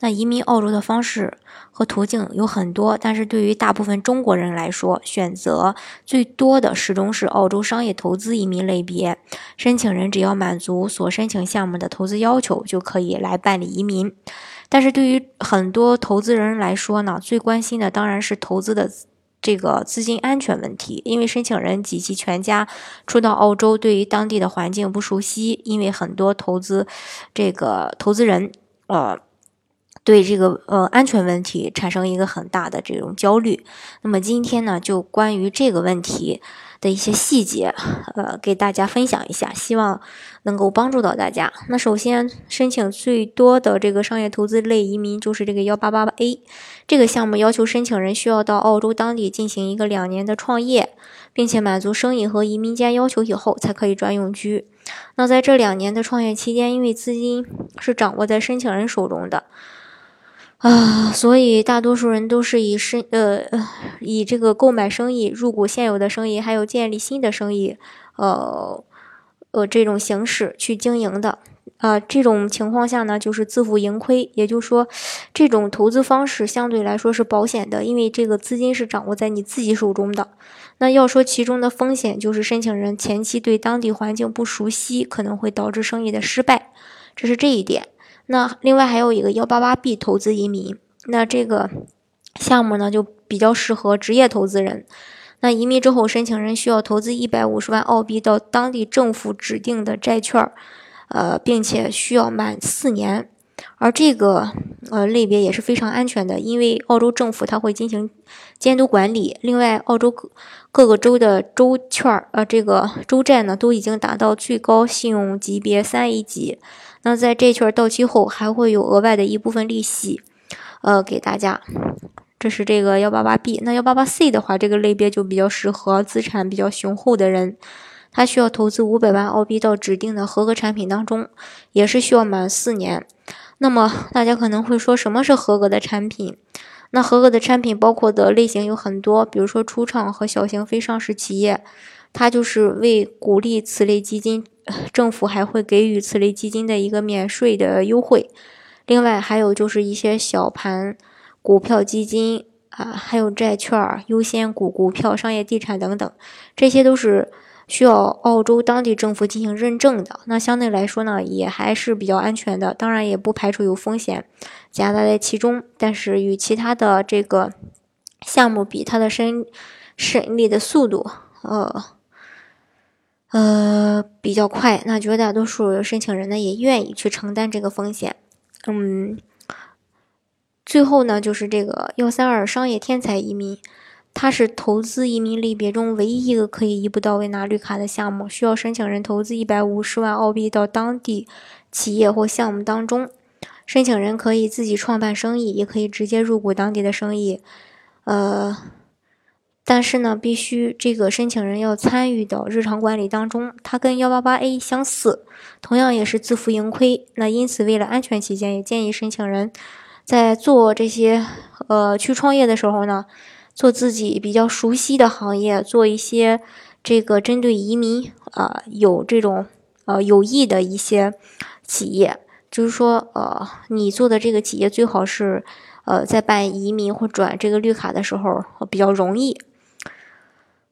那移民澳洲的方式和途径有很多，但是对于大部分中国人来说，选择最多的始终是澳洲商业投资移民类别。申请人只要满足所申请项目的投资要求，就可以来办理移民。但是对于很多投资人来说呢，最关心的当然是投资的这个资金安全问题，因为申请人及其全家初到澳洲，对于当地的环境不熟悉，因为很多投资这个投资人呃。对这个呃安全问题产生一个很大的这种焦虑。那么今天呢，就关于这个问题的一些细节，呃，给大家分享一下，希望能够帮助到大家。那首先，申请最多的这个商业投资类移民就是这个幺八八八 A 这个项目，要求申请人需要到澳洲当地进行一个两年的创业，并且满足生意和移民间要求以后，才可以转永居。那在这两年的创业期间，因为资金是掌握在申请人手中的。啊，所以大多数人都是以生呃以这个购买生意、入股现有的生意，还有建立新的生意，呃呃这种形式去经营的。啊，这种情况下呢，就是自负盈亏。也就是说，这种投资方式相对来说是保险的，因为这个资金是掌握在你自己手中的。那要说其中的风险，就是申请人前期对当地环境不熟悉，可能会导致生意的失败，这是这一点。那另外还有一个幺八八 B 投资移民，那这个项目呢就比较适合职业投资人。那移民之后，申请人需要投资一百五十万澳币到当地政府指定的债券，呃，并且需要满四年。而这个呃类别也是非常安全的，因为澳洲政府它会进行监督管理。另外，澳洲各各个州的州券呃这个州债呢都已经达到最高信用级别三 A 级。那在这券到期后，还会有额外的一部分利息，呃，给大家。这是这个幺八八 B。那幺八八 C 的话，这个类别就比较适合资产比较雄厚的人，他需要投资五百万澳币到指定的合格产品当中，也是需要满四年。那么大家可能会说，什么是合格的产品？那合格的产品包括的类型有很多，比如说初创和小型非上市企业，它就是为鼓励此类基金。政府还会给予此类基金的一个免税的优惠，另外还有就是一些小盘股票基金啊，还有债券、优先股、股票、商业地产等等，这些都是需要澳洲当地政府进行认证的。那相对来说呢，也还是比较安全的，当然也不排除有风险夹杂在其中，但是与其他的这个项目比，它的申审理的速度，呃。呃，比较快，那绝大多数申请人呢也愿意去承担这个风险。嗯，最后呢就是这个幺三二商业天才移民，它是投资移民类别中唯一一个可以一步到位拿绿卡的项目，需要申请人投资一百五十万澳币到当地企业或项目当中，申请人可以自己创办生意，也可以直接入股当地的生意。呃。但是呢，必须这个申请人要参与到日常管理当中，它跟幺八八 A 相似，同样也是自负盈亏。那因此，为了安全起见，也建议申请人在做这些呃去创业的时候呢，做自己比较熟悉的行业，做一些这个针对移民啊有这种呃有益的一些企业，就是说呃你做的这个企业最好是呃在办移民或转这个绿卡的时候比较容易。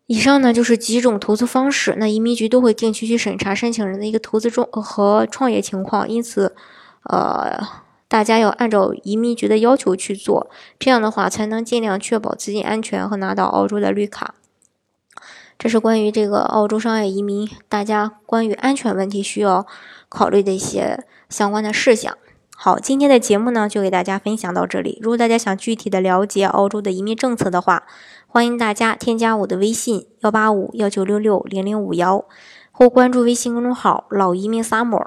以上呢就是几种投资方式，那移民局都会定期去审查申请人的一个投资中和创业情况，因此，呃，大家要按照移民局的要求去做，这样的话才能尽量确保资金安全和拿到澳洲的绿卡。这是关于这个澳洲商业移民，大家关于安全问题需要考虑的一些相关的事项。好，今天的节目呢就给大家分享到这里。如果大家想具体的了解澳洲的移民政策的话，欢迎大家添加我的微信幺八五幺九六六零零五幺，或关注微信公众号“老移民 summer”，